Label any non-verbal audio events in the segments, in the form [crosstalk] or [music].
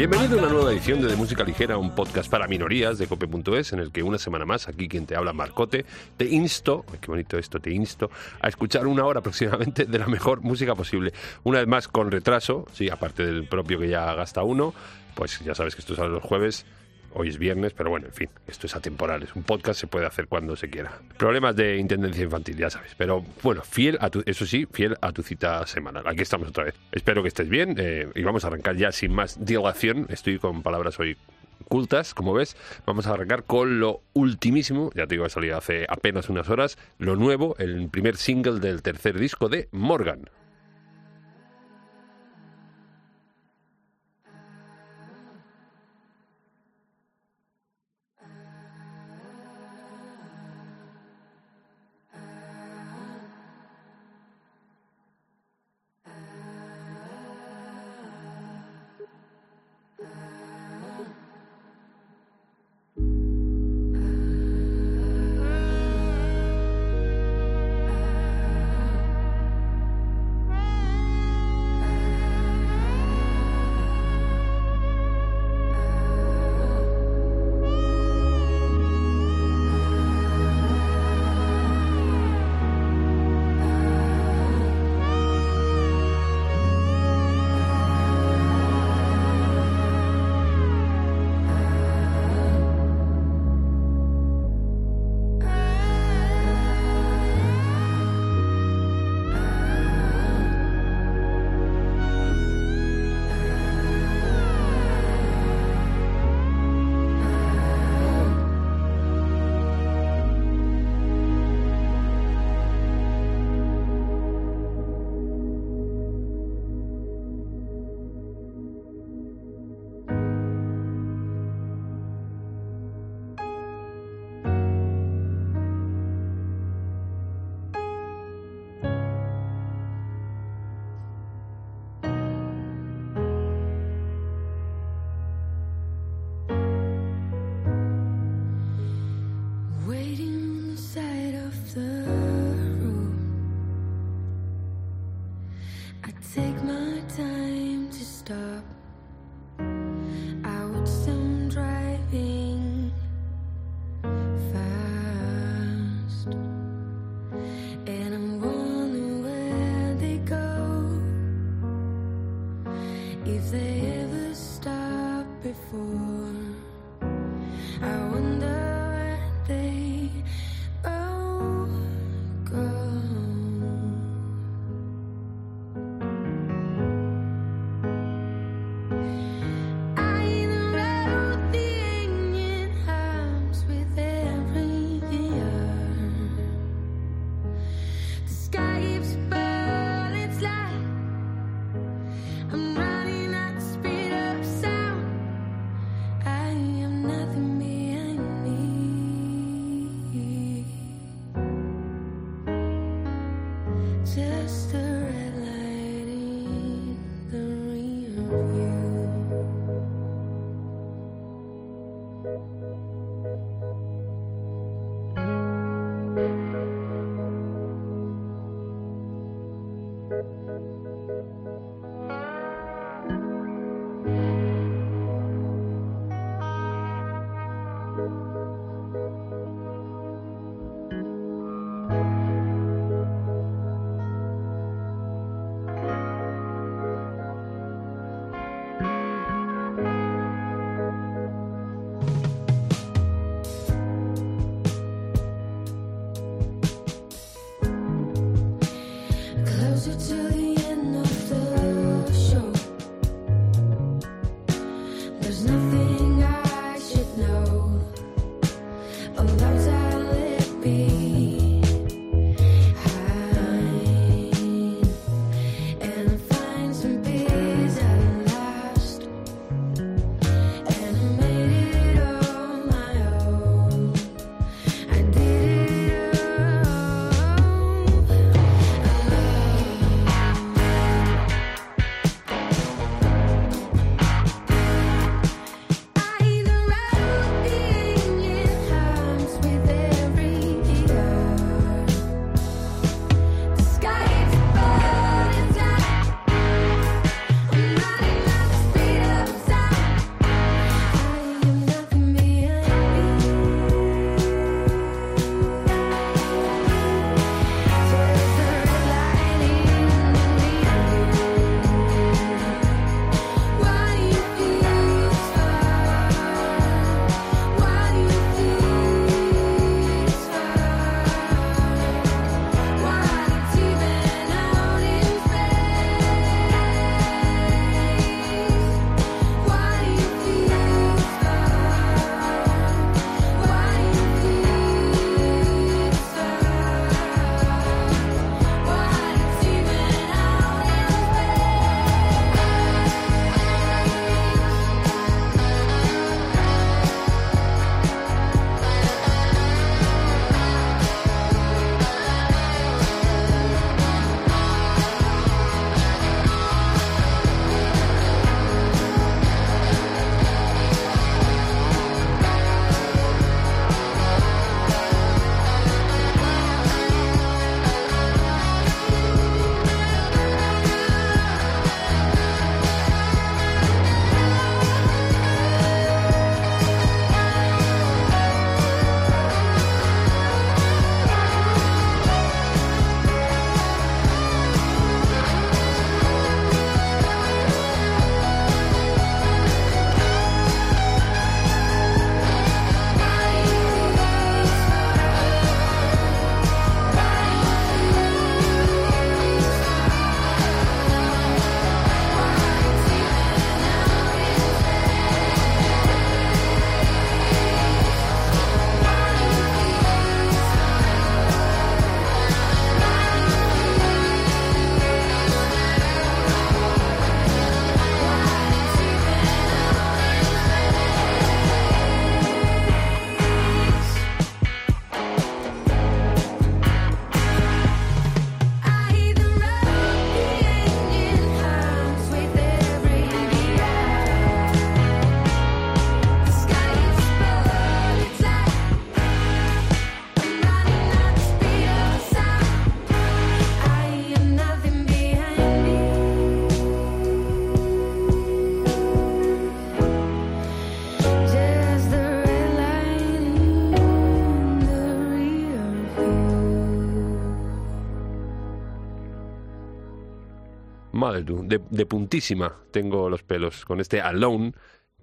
Bienvenido a una nueva edición de De Música Ligera, un podcast para minorías de cope.es, en el que una semana más, aquí quien te habla, Marcote, te insto, qué bonito esto, te insto, a escuchar una hora aproximadamente de la mejor música posible. Una vez más con retraso, sí, aparte del propio que ya gasta uno, pues ya sabes que esto sale los jueves, Hoy es viernes, pero bueno, en fin, esto es atemporal. Es un podcast, se puede hacer cuando se quiera. Problemas de intendencia infantil, ya sabes. Pero bueno, fiel a tu, eso sí, fiel a tu cita semanal. Aquí estamos otra vez. Espero que estés bien eh, y vamos a arrancar ya sin más dilación. Estoy con palabras hoy cultas, como ves. Vamos a arrancar con lo ultimísimo, ya te digo, ha salido hace apenas unas horas, lo nuevo, el primer single del tercer disco de Morgan. De, puntísima tengo los pelos con este Alone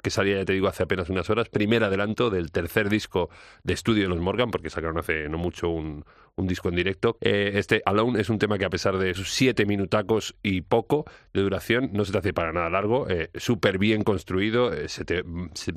que salía, ya te digo, hace apenas unas horas, primer adelanto del tercer disco de estudio de los Morgan, porque sacaron hace no mucho un, un disco en directo. Eh, este Alone es un tema que a pesar de sus siete minutacos y poco de duración, no se te hace para nada largo, eh, súper bien construido, eh, se, te,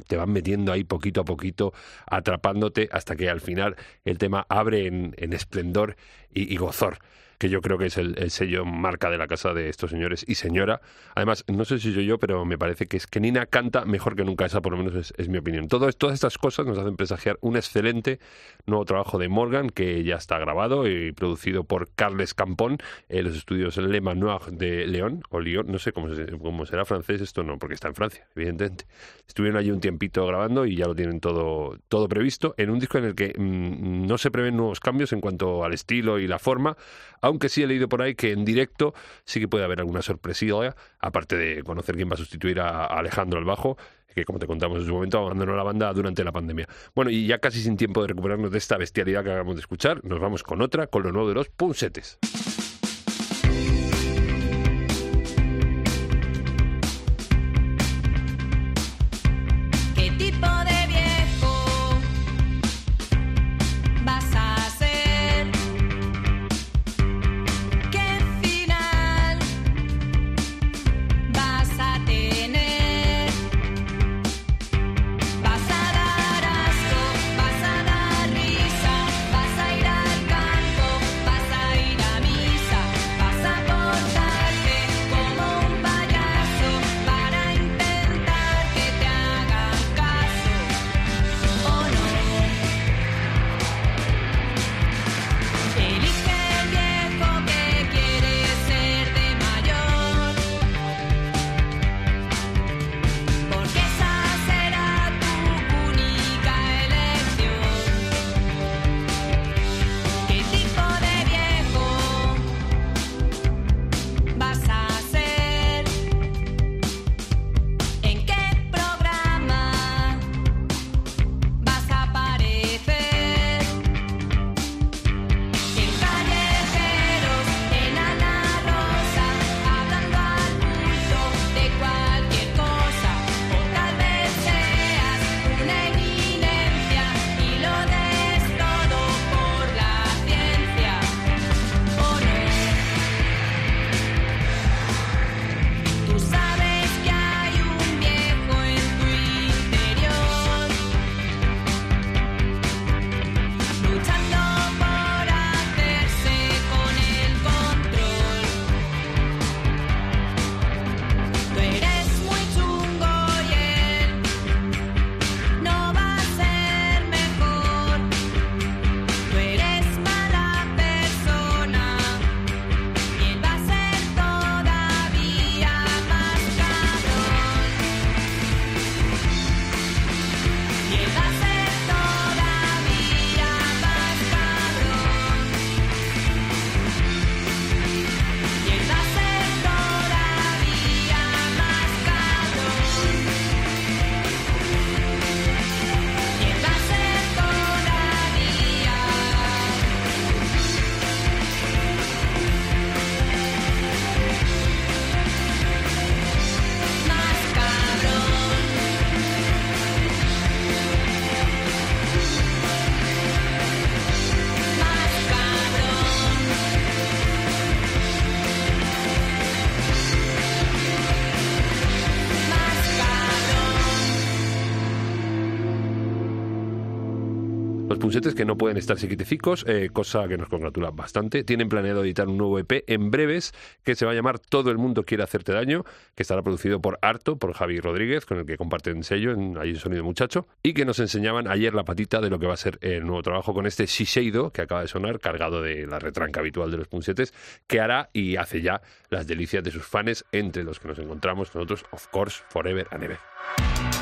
te van metiendo ahí poquito a poquito, atrapándote hasta que al final el tema abre en, en esplendor y, y gozor que yo creo que es el, sello marca de la casa de estos señores y señora. Además, no sé si soy yo, pero me parece que es que Nina canta mejor que nunca, esa por lo menos es, mi opinión. Todo, todas estas cosas nos hacen presagiar un excelente nuevo trabajo de Morgan que ya está grabado y producido por Carles Campón en los estudios Le Manoir de León, o Lyon, no sé cómo, cómo será francés esto, no, porque está en Francia, evidentemente. Estuvieron allí un tiempito grabando y ya lo tienen todo, todo previsto en un disco en el que mmm, no se prevén nuevos cambios en cuanto al estilo y la forma, aunque sí he leído por ahí que en directo sí que puede haber alguna sorpresilla, aparte de conocer quién va a sustituir a Alejandro al bajo, que como te contamos en su momento abandonó la banda durante la pandemia. Bueno, y ya casi sin tiempo de recuperarnos de esta bestialidad que acabamos de escuchar, nos vamos con otra, con lo nuevo de los punsetes. Punsetes que no pueden estar quietecicos, eh, cosa que nos congratula bastante. Tienen planeado editar un nuevo EP en breves que se va a llamar Todo el mundo quiere hacerte daño, que estará producido por Arto, por Javi Rodríguez, con el que comparten sello en Allí Sonido Muchacho, y que nos enseñaban ayer la patita de lo que va a ser el nuevo trabajo con este Shiseido, que acaba de sonar, cargado de la retranca habitual de los punsetes, que hará y hace ya las delicias de sus fans, entre los que nos encontramos nosotros, of course, Forever and Ever.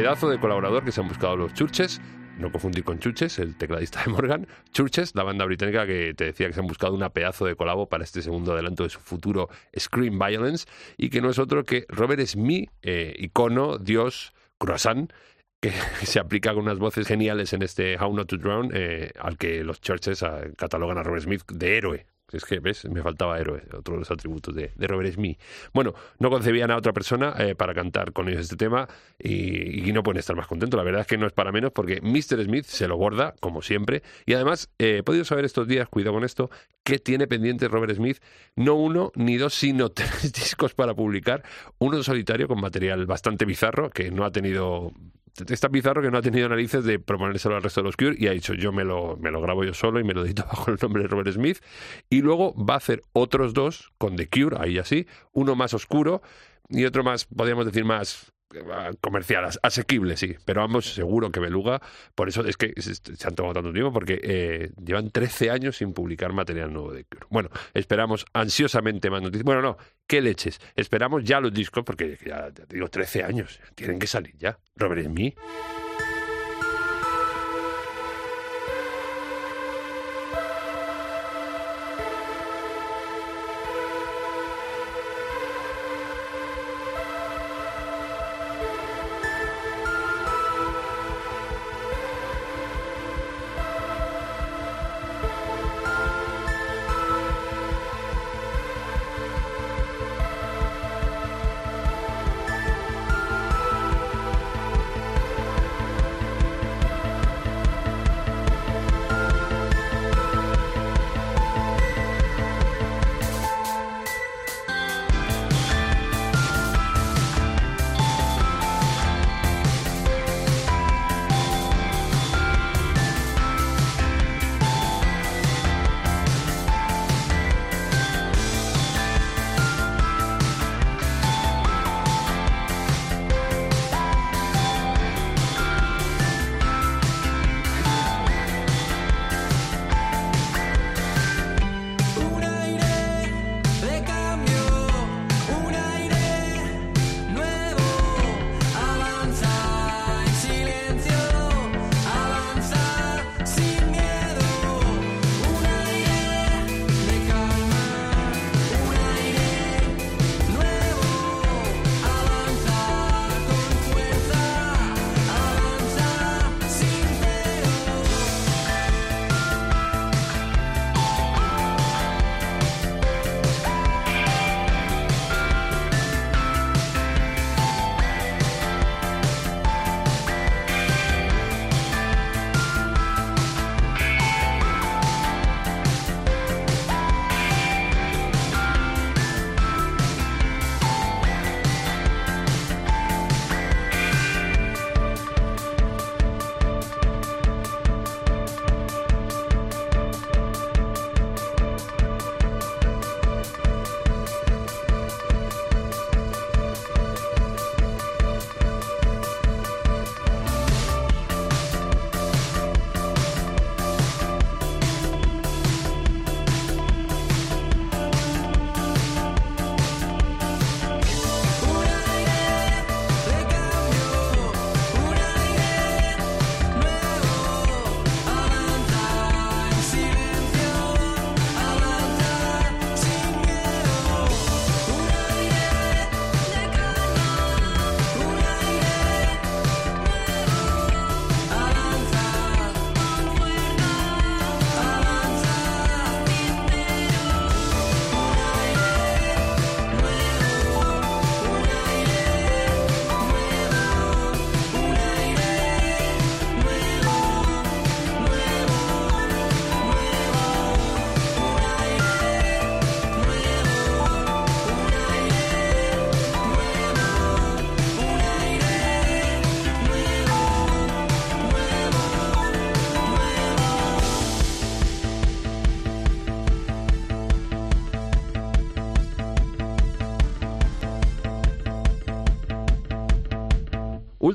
Pedazo de colaborador que se han buscado los Churches no confundir con Chuches, el tecladista de Morgan, Churches, la banda británica que te decía que se han buscado una pedazo de colabo para este segundo adelanto de su futuro Scream Violence, y que no es otro que Robert Smith, eh, icono, dios, croissant, que [laughs] se aplica con unas voces geniales en este How Not to Drown, eh, al que los Churches ah, catalogan a Robert Smith de héroe. Es que, ¿ves? Me faltaba héroe, otro de los atributos de, Robert Smith. Bueno, no concebían a otra persona eh, para cantar con ellos este tema y, no pueden estar más contentos. La verdad es que no es para menos porque Mr. Smith se lo borda, como siempre. Y además, eh, he podido saber estos días, cuidado con esto, que tiene pendiente Robert Smith no uno ni dos, sino [laughs] tres discos para publicar. Uno solitario con material bastante bizarro que no ha tenido es tan bizarro que no ha tenido narices de proponérselo al resto de los Cure y ha dicho yo me lo, me lo grabo yo solo y me lo edito [laughs] bajo el nombre de Robert Smith y luego va a hacer otros dos con The Cure, ahí así, uno más oscuro y otro más, podríamos decir, más comercial, asequible, sí, pero ambos seguro que Beluga, por eso es que se han tomado tanto tiempo, porque eh, llevan 13 años sin publicar material nuevo de Cure. Bueno, esperamos ansiosamente más noticias. Bueno, no, qué leches, esperamos ya los discos, porque ya, digo, 13 años, tienen que salir ya. Robert Smith.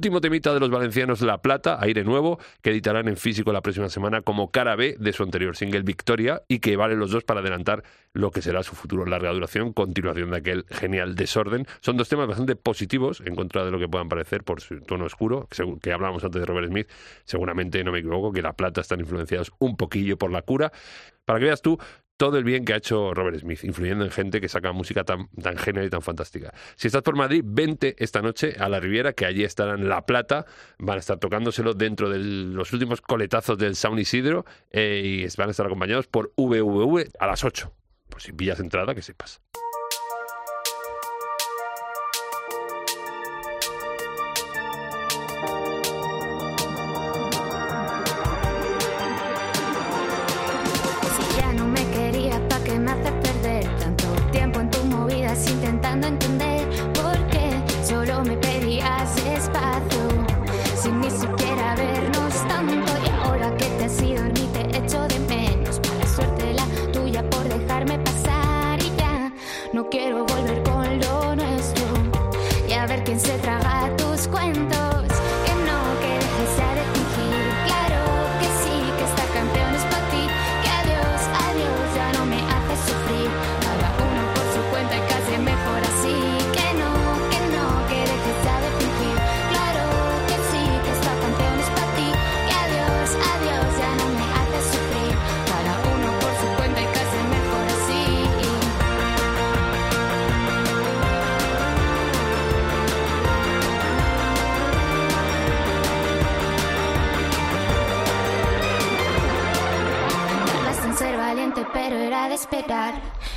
Último temita de los valencianos La Plata, aire nuevo, que editarán en físico la próxima semana como cara B de su anterior single Victoria y que valen los dos para adelantar lo que será su futuro larga duración, continuación de aquel genial desorden. Son dos temas bastante positivos en contra de lo que puedan parecer por su tono oscuro, que, que hablábamos antes de Robert Smith. Seguramente, no me equivoco, que La Plata están influenciados un poquillo por la cura. Para que veas tú todo el bien que ha hecho Robert Smith, influyendo en gente que saca música tan, tan genial y tan fantástica. Si estás por Madrid, vente esta noche a la Riviera, que allí estarán La Plata, van a estar tocándoselo dentro de los últimos coletazos del Sound Isidro eh, y van a estar acompañados por VVV a las 8. Por si pillas entrada, que sepas.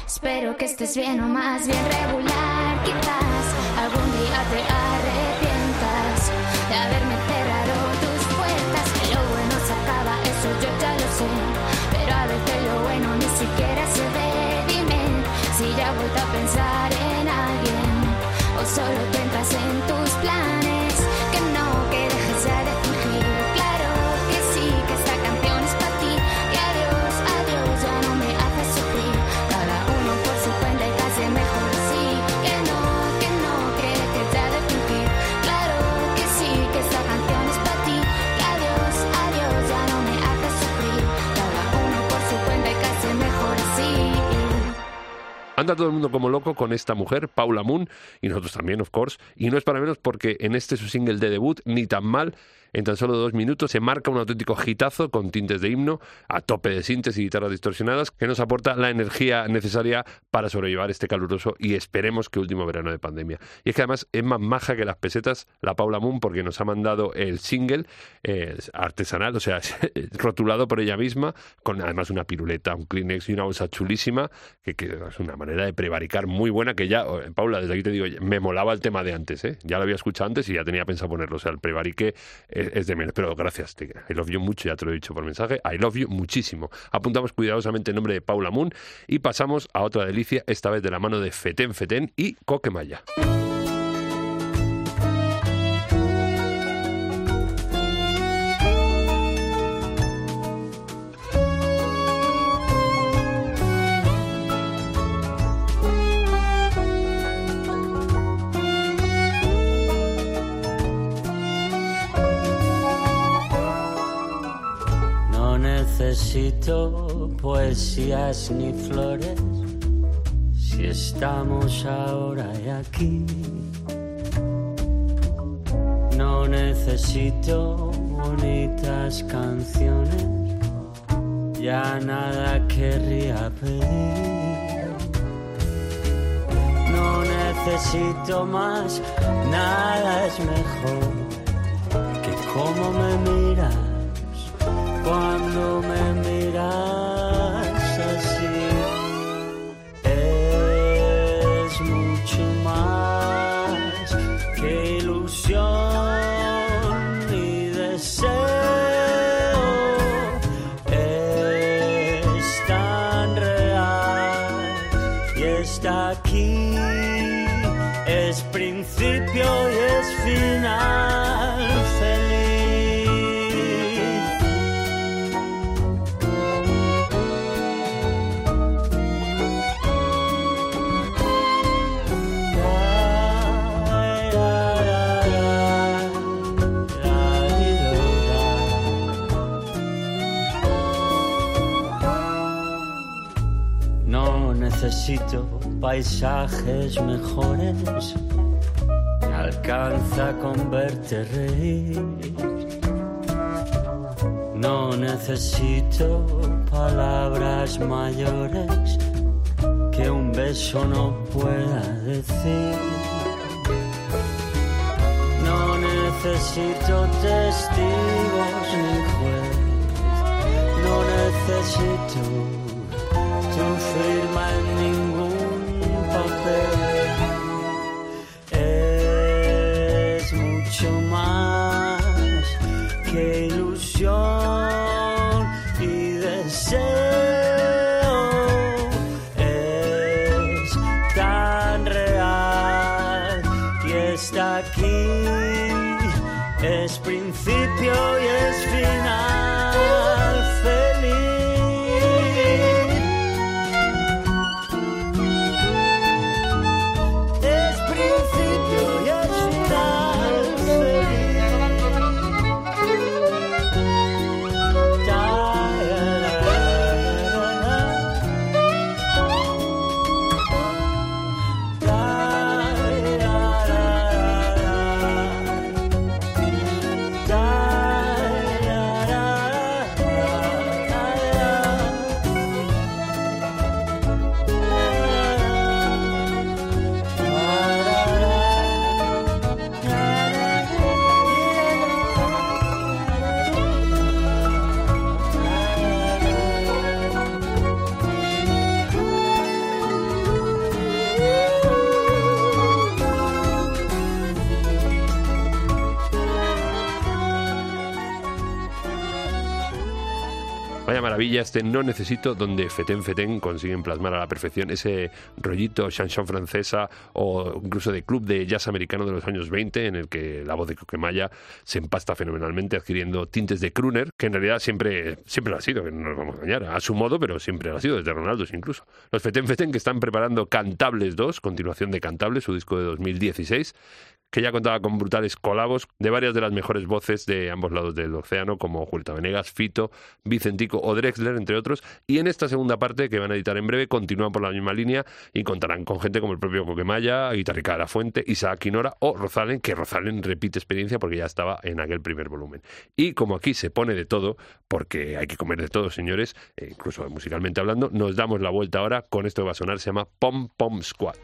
Espero que estés bien o más bien regular. Quizás algún día te arrepientas Anda todo el mundo como loco con esta mujer, Paula Moon, y nosotros también, of course. Y no es para menos porque en este su single de debut, Ni tan mal, en tan solo dos minutos se marca un auténtico hitazo con tintes de himno, a tope de síntesis y guitarras distorsionadas, que nos aporta la energía necesaria para sobrellevar este caluroso y esperemos que último verano de pandemia. Y es que además es más maja que las pesetas la Paula Moon porque nos ha mandado el single eh, artesanal, o sea, [laughs] rotulado por ella misma, con además una piruleta, un Kleenex y una bolsa chulísima, que, es una manera de prevaricar muy buena que ya, eh, Paula, desde aquí te digo, me molaba el tema de antes, ¿eh? ya lo había escuchado antes y ya tenía pensado ponerlo, o sea, el prevarique es de menos, pero gracias, I love you mucho, ya te lo he dicho por mensaje, I love you muchísimo. Apuntamos cuidadosamente el nombre de Paula Moon y pasamos a otra delicia, esta vez de la mano de Feten Feten y Coquemaya. Necesito poesías ni flores si estamos ahora y aquí. No necesito bonitas canciones, ya nada querría pedir. No necesito más, nada es mejor que cómo me miras cuando me miras paisajes mejores. Me alcanza con verte reír. No necesito palabras mayores que un beso no pueda decir. No necesito testigos ni juez. No necesito tu firma en ningún there. Maravilla este No Necesito, donde Feten Feten consiguen plasmar a la perfección ese rollito chanson francesa o incluso de club de jazz americano de los años 20, en el que la voz de Coquemaya se empasta fenomenalmente adquiriendo tintes de crooner, que en realidad siempre, siempre lo ha sido, que no nos vamos a engañar, a su modo, pero siempre lo ha sido, desde Ronaldo incluso. Los Feten Feten que están preparando Cantables 2, continuación de Cantables, su disco de 2016, que ya contaba con brutales colabos de varias de las mejores voces de ambos lados del océano, como Julieta Venegas, Fito, Vicentico o Drexler, entre otros. Y en esta segunda parte, que van a editar en breve, continúan por la misma línea y contarán con gente como el propio Coquemaya, Guitarrica de la Fuente, Isaac Quinora o Rozalen, que Rozalen repite experiencia porque ya estaba en aquel primer volumen. Y como aquí se pone de todo, porque hay que comer de todo, señores, eh, incluso musicalmente hablando, nos damos la vuelta ahora con esto que va a sonar, se llama Pom Pom Squad.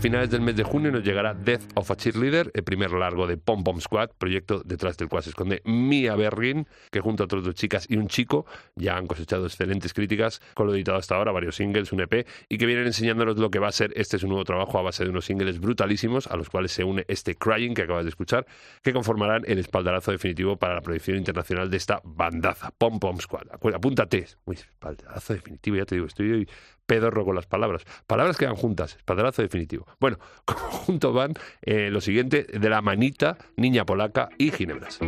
Finales del mes de junio nos llegará Death of a Cheerleader, el primer largo de Pom Pom Squad, proyecto detrás del cual se esconde Mia Berrin, que junto a otras dos chicas y un chico ya han cosechado excelentes críticas con lo editado hasta ahora, varios singles, un EP, y que vienen enseñándonos lo que va a ser este es nuevo trabajo a base de unos singles brutalísimos, a los cuales se une este Crying que acabas de escuchar, que conformarán el espaldarazo definitivo para la proyección internacional de esta bandaza, Pom Pom Squad. Apúntate. Uy, espaldarazo definitivo, ya te digo, estoy hoy pedorro con las palabras. Palabras que van juntas, espaldarazo definitivo. Bueno, [laughs] como juntos van eh, lo siguiente de la manita, niña polaca y ginebras.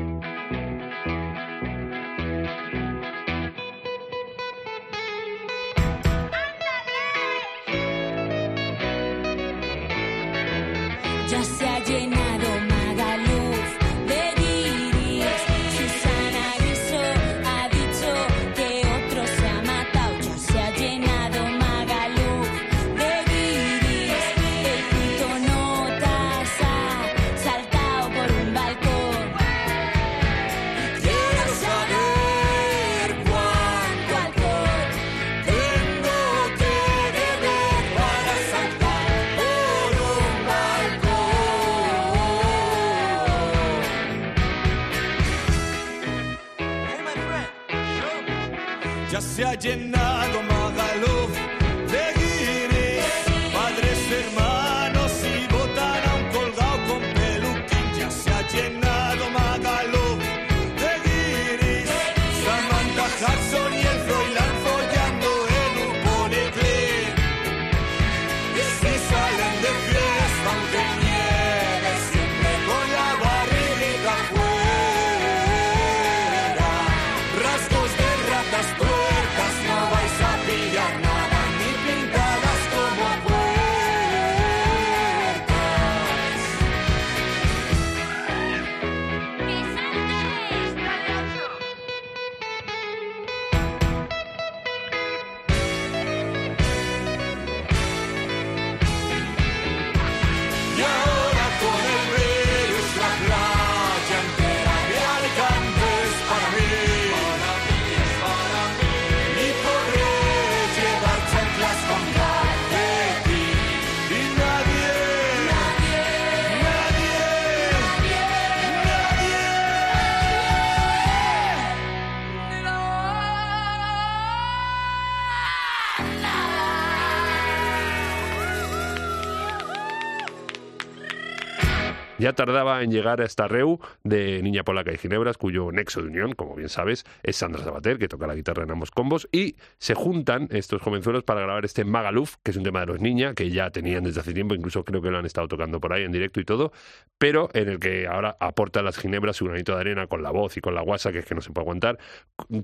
Ya tardaba en llegar a esta reu de Niña Polaca y Ginebras, cuyo nexo de unión, como bien sabes, es Sandra Sabater, que toca la guitarra en ambos combos, y se juntan estos jovenzuelos para grabar este Magaluf, que es un tema de los Niña, que ya tenían desde hace tiempo, incluso creo que lo han estado tocando por ahí en directo y todo, pero en el que ahora aportan las Ginebras su granito de arena con la voz y con la guasa, que es que no se puede aguantar.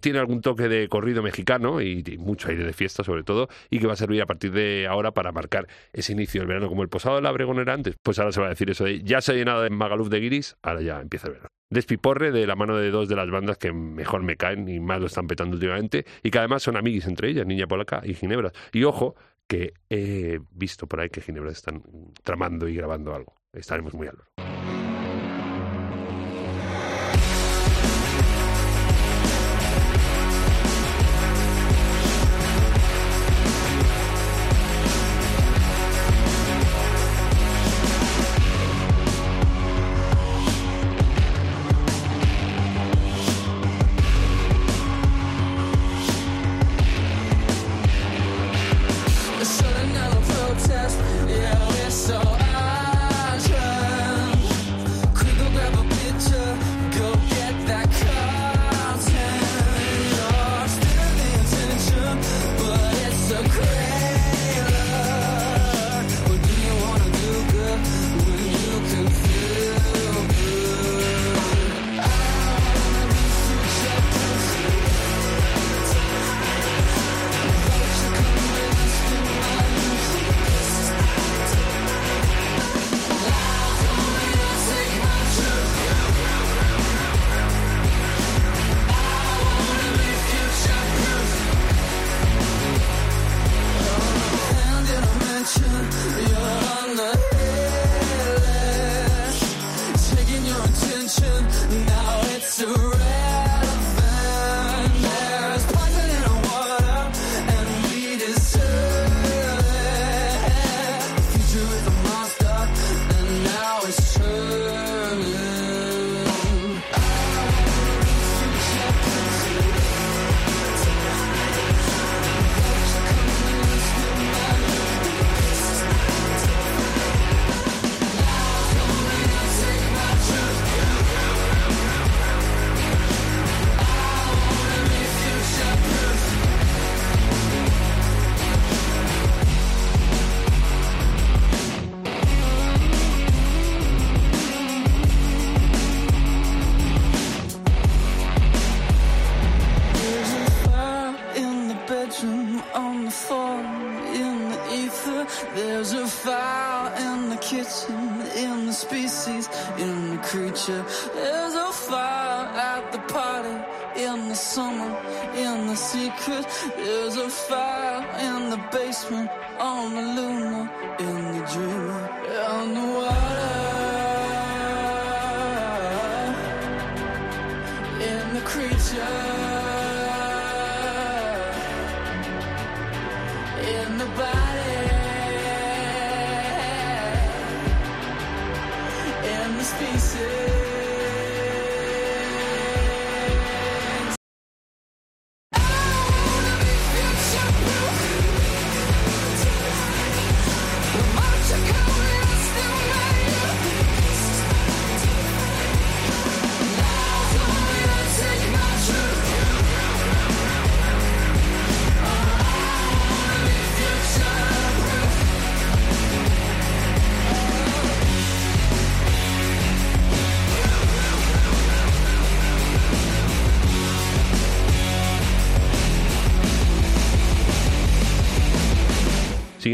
Tiene algún toque de corrido mexicano y, mucho aire de fiesta, sobre todo, y que va a servir a partir de ahora para marcar ese inicio del verano, como el posado de la Bregón era antes, pues ahora se va a decir eso de ya se llenado de Magaluf de Guiris, ahora ya empieza el verano. Despiporre de la mano de dos de las bandas que mejor me caen y más lo están petando últimamente, y que además son amiguis entre ellas, Niña Polaca y Ginebras. Y ojo, que he visto por ahí que Ginebras están tramando y grabando algo. Estaremos muy al loro.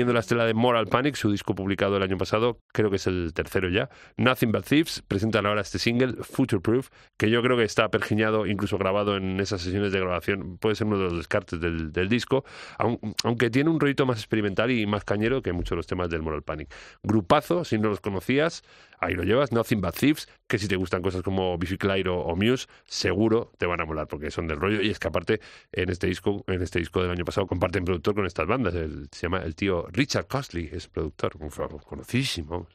Siguiendo la estela de Moral Panic, su disco publicado el año pasado, creo que es el tercero ya, Nothing But Thieves, presentan ahora este single, Future Proof, que yo creo que está pergiñado, incluso grabado en esas sesiones de grabación, puede ser uno de los descartes del, disco, aun- aunque tiene un rollito más experimental y más cañero que muchos de los temas del Moral Panic. Grupazo, si no los conocías, ahí lo llevas, Nothing But Thieves, que si te gustan cosas como Biffy Clyro o Muse, seguro te van a molar porque son del rollo. Y es que aparte en este disco, en este disco del año pasado comparten productor con estas bandas, el- se llama el tío Richard Costley, es productor, un conocidísimo.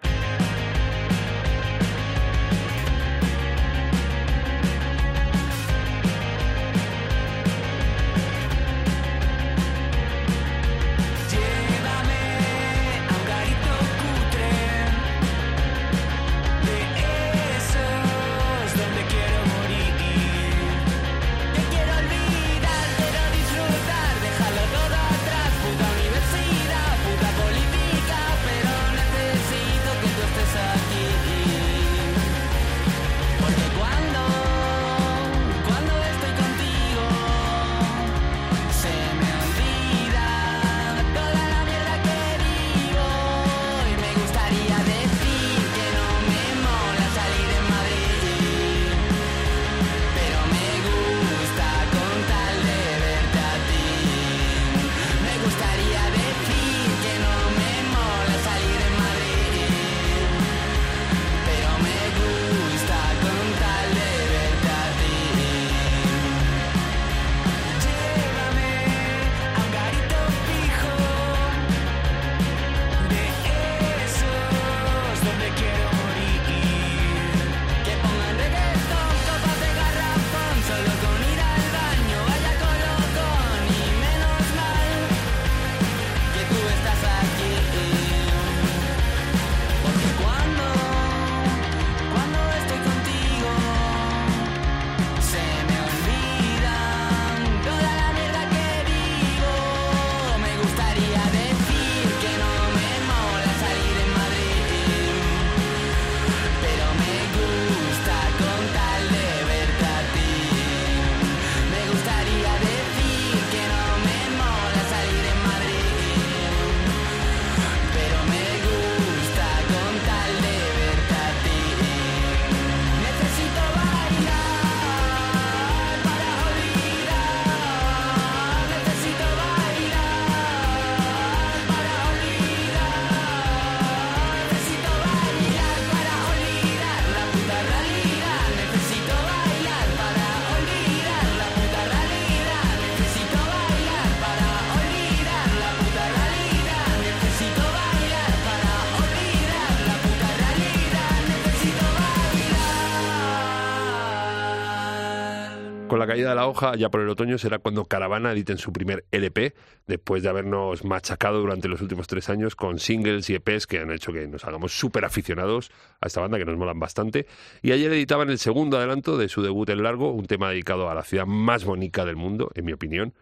Caída de la hoja, ya por el otoño, será cuando Caravana editen su primer LP, después de habernos machacado durante los últimos tres años con singles y EPs que han hecho que nos hagamos súper aficionados a esta banda, que nos molan bastante. Y ayer editaban el segundo adelanto de su debut en largo, un tema dedicado a la ciudad más bonita del mundo, en mi opinión,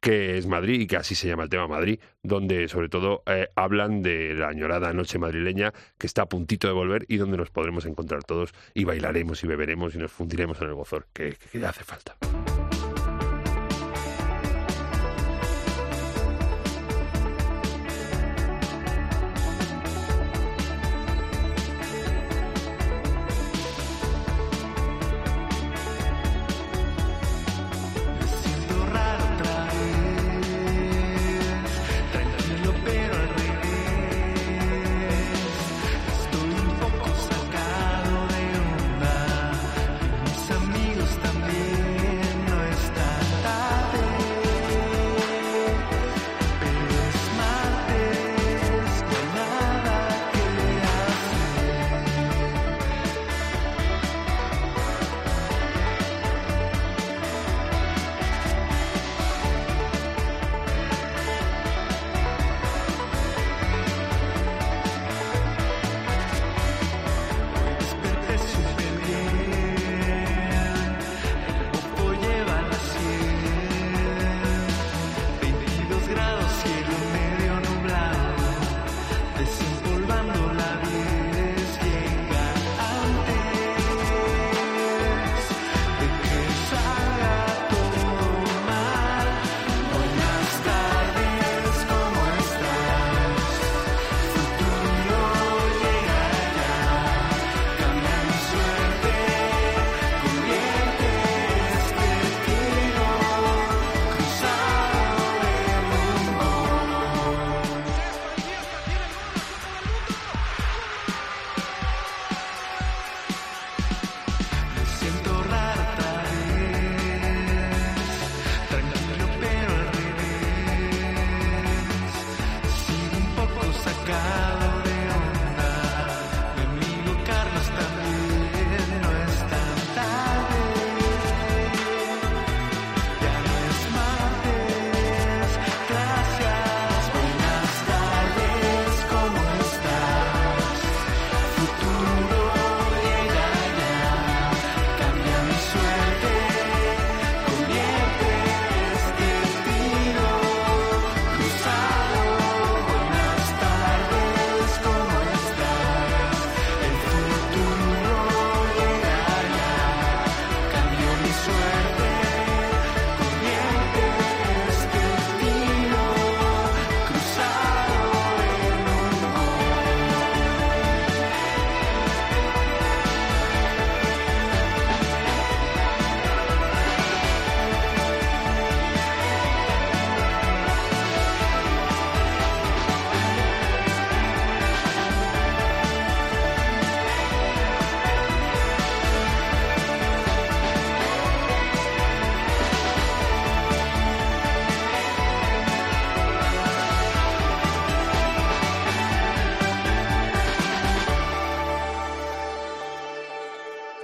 que es Madrid y que así se llama el tema Madrid, donde sobre todo eh, hablan de la añorada noche madrileña que está a puntito de volver y donde nos podremos encontrar todos y bailaremos y beberemos y nos fundiremos en el gozor, que, que hace falta.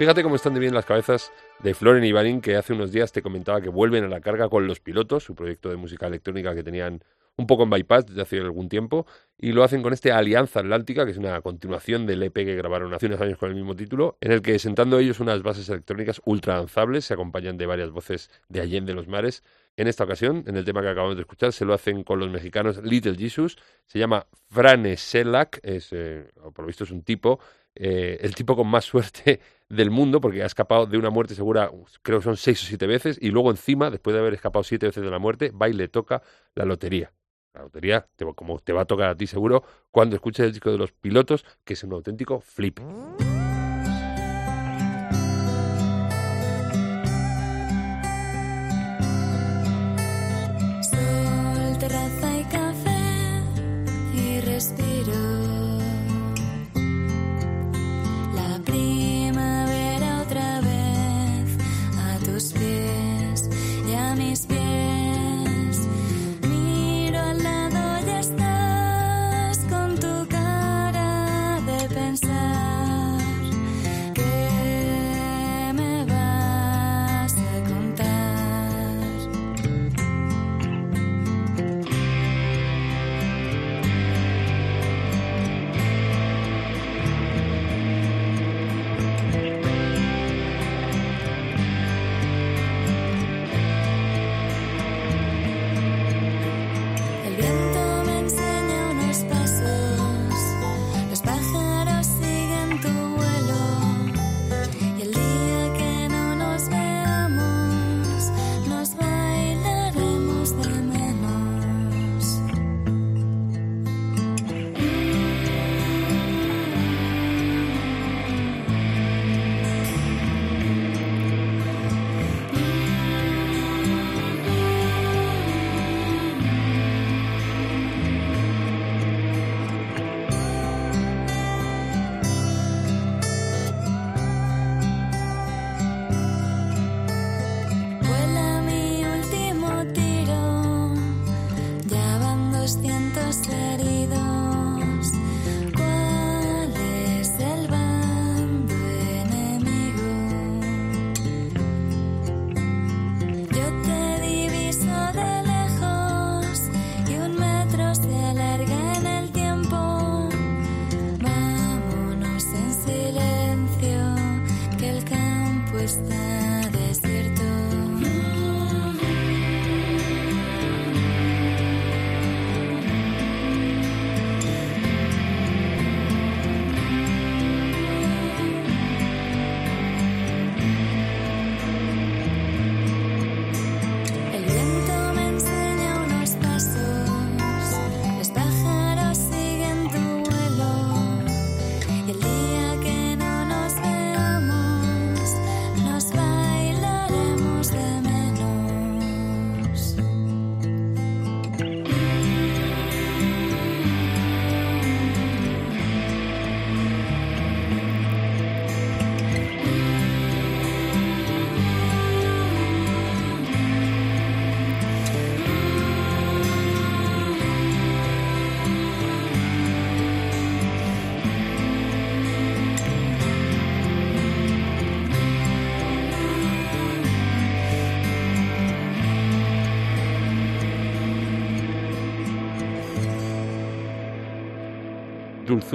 Fíjate cómo están de bien las cabezas de Floren y Balín, que hace unos días te comentaba que vuelven a la carga con Los Pilotos, su proyecto de música electrónica que tenían un poco en bypass desde hace algún tiempo, y lo hacen con este Alianza Atlántica, que es una continuación del EP que grabaron hace unos años con el mismo título, en el que sentando ellos unas bases electrónicas ultra danzables, se acompañan de varias voces de Allende los Mares. En esta ocasión, en el tema que acabamos de escuchar, se lo hacen con los mexicanos Little Jesus, se llama Frane Selak, es, eh, por lo visto es un tipo, eh, el tipo con más suerte [laughs] del mundo, porque ha escapado de una muerte segura, creo que son seis o siete veces, y luego encima, después de haber escapado siete veces de la muerte, va y le toca la lotería. La lotería, te, como te va a tocar a ti seguro, cuando escuches el disco de los pilotos, que es un auténtico flip.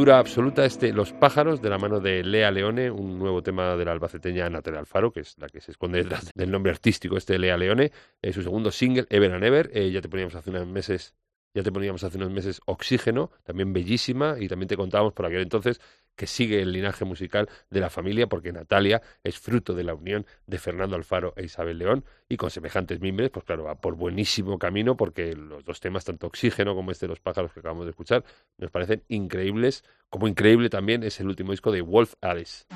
Absoluta este Los pájaros de la mano de Lea Leone, un nuevo tema de la albaceteña Natalia Alfaro, que es la que se esconde detrás del nombre artístico este Lea Leone, eh, su segundo single, Ever and Ever, eh, ya te poníamos hace unos meses ya te poníamos hace unos meses Oxígeno, también bellísima, y también te contábamos por aquel entonces que sigue el linaje musical de la familia, porque Natalia es fruto de la unión de Fernando Alfaro e Isabel León, y con semejantes mimbres, pues claro, va por buenísimo camino, porque los dos temas, tanto Oxígeno como este de Los pájaros que acabamos de escuchar, nos parecen increíbles, como increíble también es el último disco de Wolf Alice.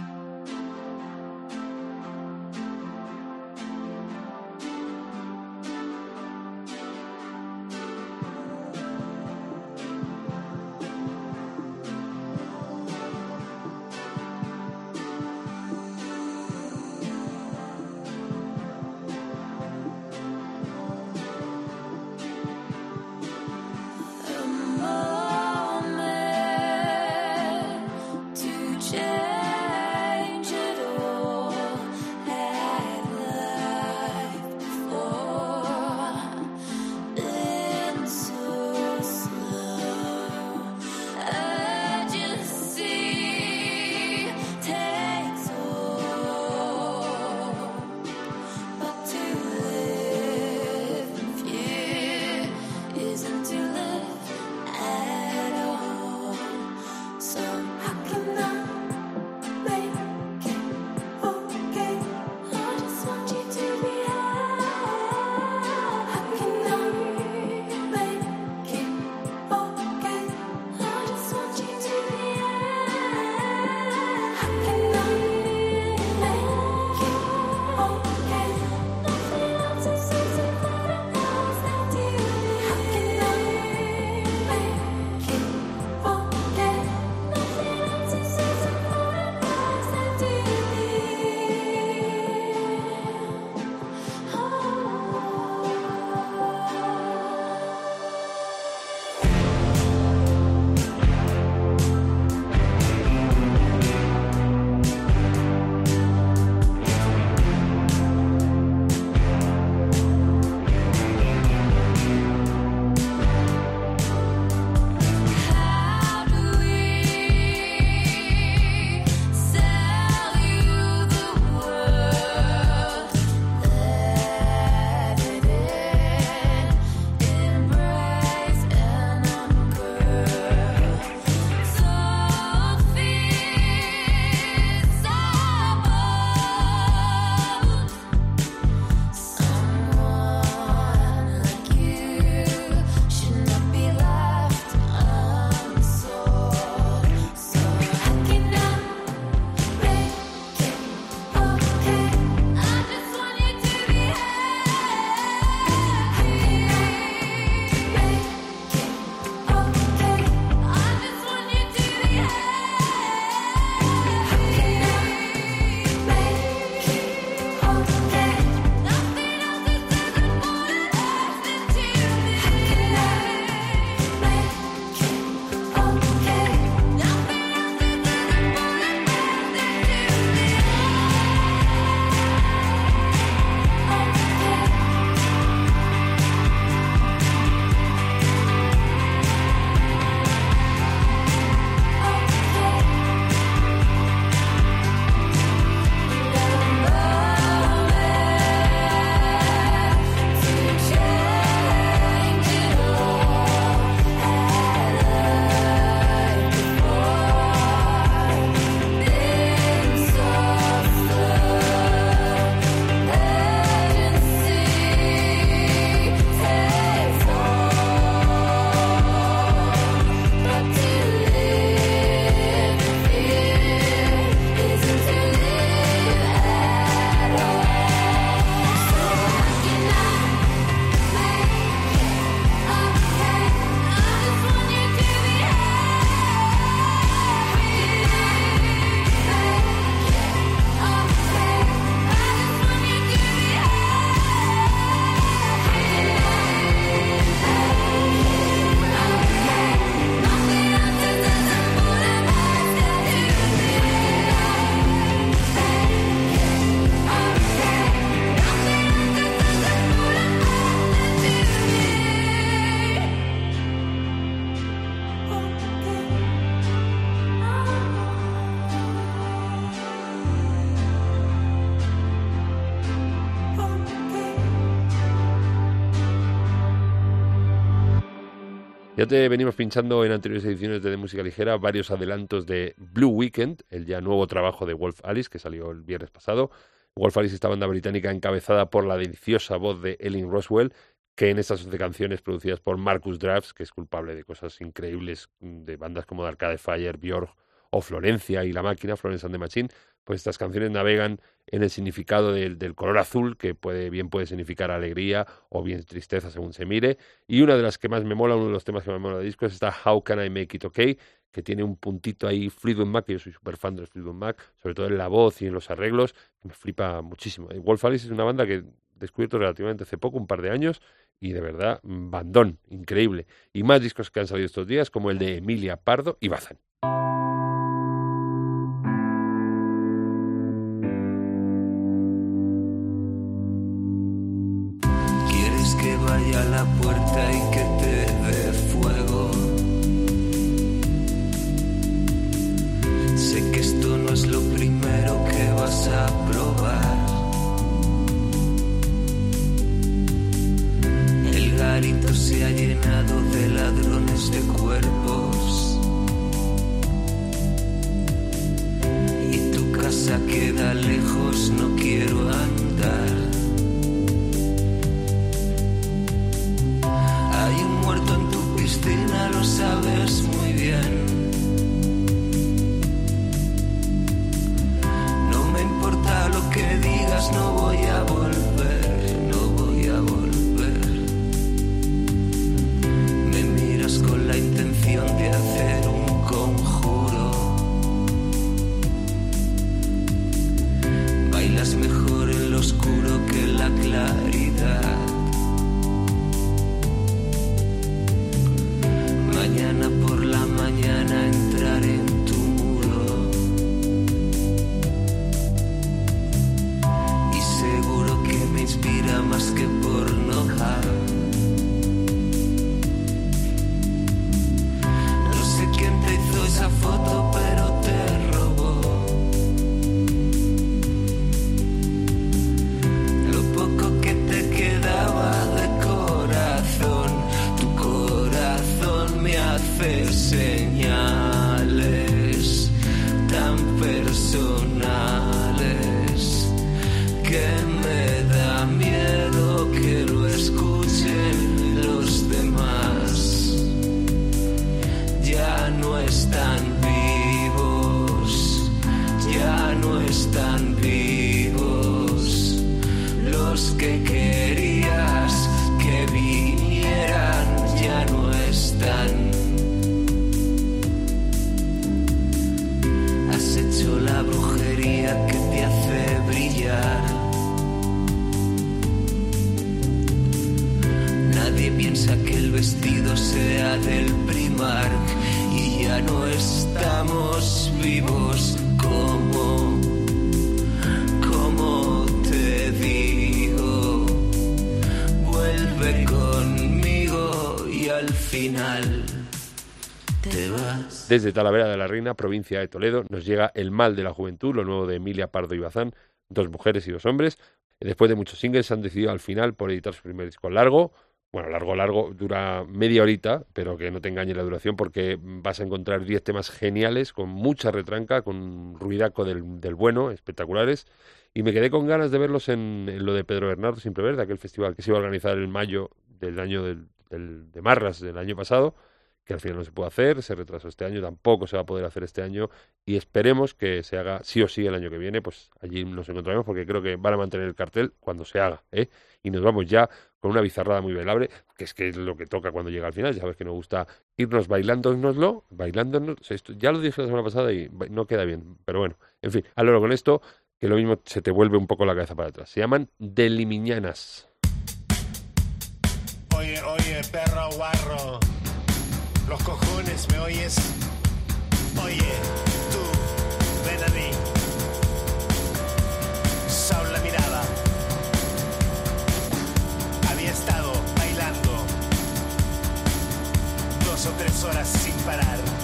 Ya te venimos pinchando en anteriores ediciones de, de Música Ligera varios adelantos de Blue Weekend, el ya nuevo trabajo de Wolf Alice que salió el viernes pasado. Wolf Alice, esta banda británica encabezada por la deliciosa voz de Ellen Roswell, que en estas 11 canciones producidas por Marcus Drafts, que es culpable de cosas increíbles de bandas como Arcade Fire, Björk o Florencia y La Máquina, Florence and the Machine, pues estas canciones navegan en el significado del, del, color azul, que puede, bien puede significar alegría o bien tristeza según se mire. Y una de las que más me mola, uno de los temas que más me mola del disco es esta How Can I Make It Okay, que tiene un puntito ahí Fleetwood Mac, que yo soy súper fan de Fleetwood Mac, sobre todo en la voz y en los arreglos, que me flipa muchísimo. Wolf Alice es una banda que he descubierto relativamente hace poco, un par de años, y de verdad, bandón, increíble. Y más discos que han salido estos días, como el de Emilia Pardo y Bazán. De cuerpos. Y tu casa queda lejos, no quiero andar. Desde Talavera de la Reina, provincia de Toledo, nos llega El mal de la juventud, lo nuevo de Emilia Pardo y Bazán, dos mujeres y dos hombres. Después de muchos singles, han decidido al final por editar su primer disco largo. Bueno, largo, largo, dura media horita, pero que no te engañe la duración porque vas a encontrar 10 temas geniales, con mucha retranca, con ruidaco del, del bueno, espectaculares. Y me quedé con ganas de verlos en, lo de Pedro Bernardo Simpleverde, aquel festival que se iba a organizar en mayo del año de Marras del año pasado que al final no se puede hacer, se retrasó este año, tampoco se va a poder hacer este año y esperemos que se haga sí o sí el año que viene, pues allí nos encontraremos porque creo que van a mantener el cartel cuando se haga, ¿eh? Y nos vamos ya con una bizarrada muy bailable, que es que es lo que toca cuando llega al final, ya sabes que nos gusta irnos bailándonoslo, bailándonos, esto, ya lo dije la semana pasada y no queda bien, pero bueno, en fin, al con esto, que lo mismo se te vuelve un poco la cabeza para atrás, se llaman Delimiñanas. Oye, oye, perro guarro. Los cojones, ¿me oyes? Oye, tú, ven a mí. Saul la mirada. Había estado bailando dos o tres horas sin parar.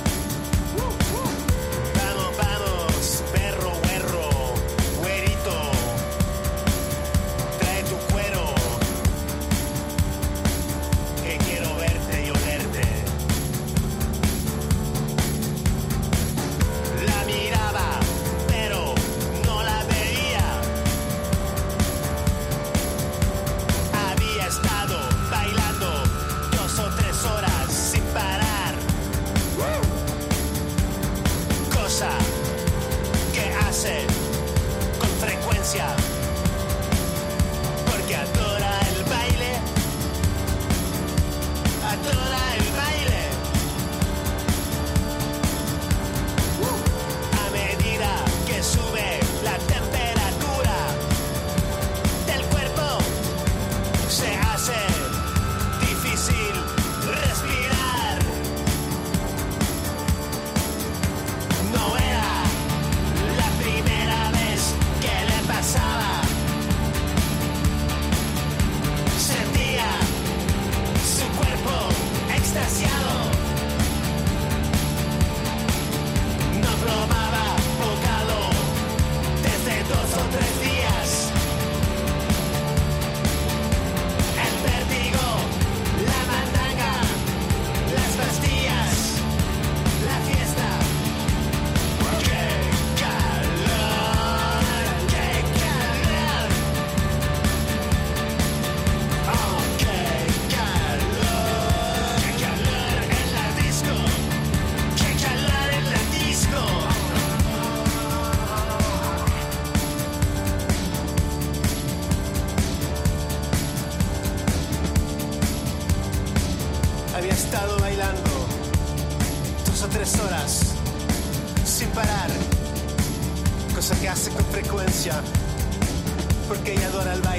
Adora el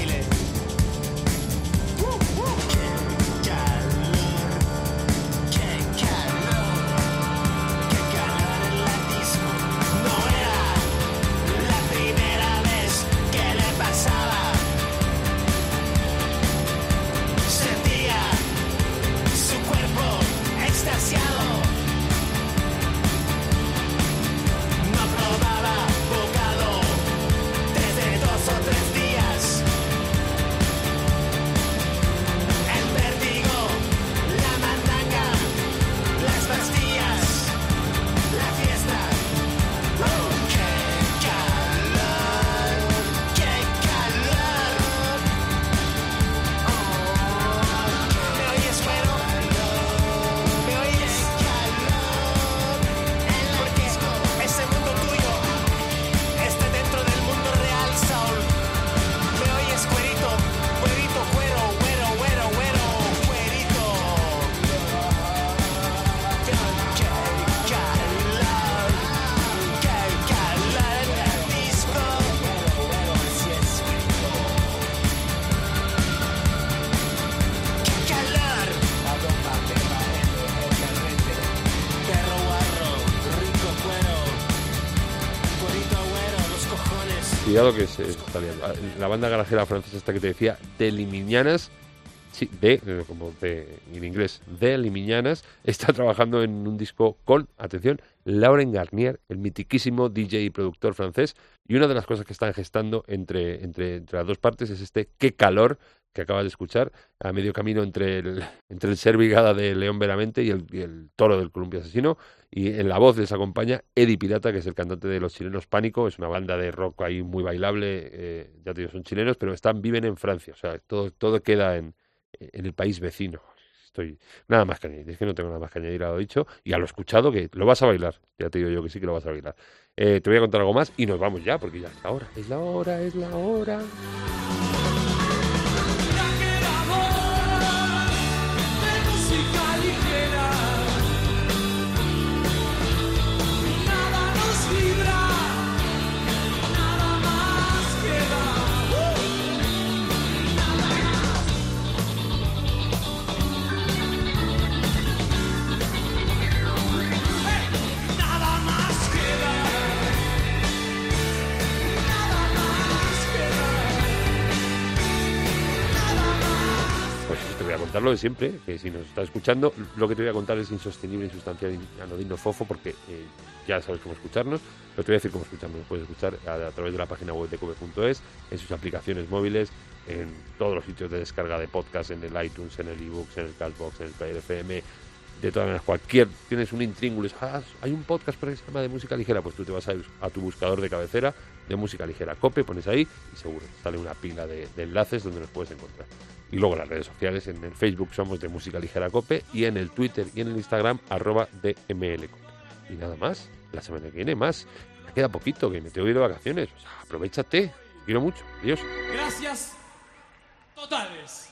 que liando. Ah, La banda garajera francesa esta que te decía, de Limiñanas, sí, de, eh, como de, en inglés, de Limiñanas, está [laughs] trabajando en un disco con, atención, Lauren Garnier, el mitiquísimo DJ y productor francés, y una de las cosas que están gestando entre, entre, entre las dos partes es este Qué calor que acabas de escuchar, a medio camino entre el, [laughs] entre el ser brigada de León Veramente y el, y toro del columpio asesino, y en la voz les acompaña Eddie Pirata, que es el cantante de los chilenos Pánico, es una banda de rock ahí muy bailable, eh, ya te digo, son chilenos, pero están, viven en Francia, o sea, todo, todo queda en, en el país vecino. Estoy nada más que añadir, es que no tengo nada más que añadir a lo dicho y a lo escuchado que lo vas a bailar, ya te digo yo que sí que lo vas a bailar. Eh, te voy a contar algo más y nos vamos ya porque ya es la hora, es la hora, es la hora. Siempre, que si nos está escuchando, lo que te voy a contar es insostenible, insustancial, anodino, fofo, porque eh, ya sabes cómo escucharnos, pero te voy a decir cómo escucharnos. Nos puedes escuchar a, través de la página web de cope.es, en sus aplicaciones móviles, en todos los sitios de descarga de podcast, en el iTunes, en el ebooks, en el Castbox, en el Player FM, de todas maneras, cualquier, tienes un intríngulo, ah, hay un podcast por que se llama de música ligera, pues tú te vas a, a tu buscador de cabecera de música ligera COPE, pones ahí y seguro sale una pila de, enlaces donde nos puedes encontrar. Y luego las redes sociales, en el Facebook somos de música ligera COPE y en el Twitter y en el Instagram arroba DMLCOPE. Y nada más, la semana que viene más. Me queda poquito, que me tengo que ir de vacaciones. Aprovechate, te quiero mucho. Adiós. Gracias totales.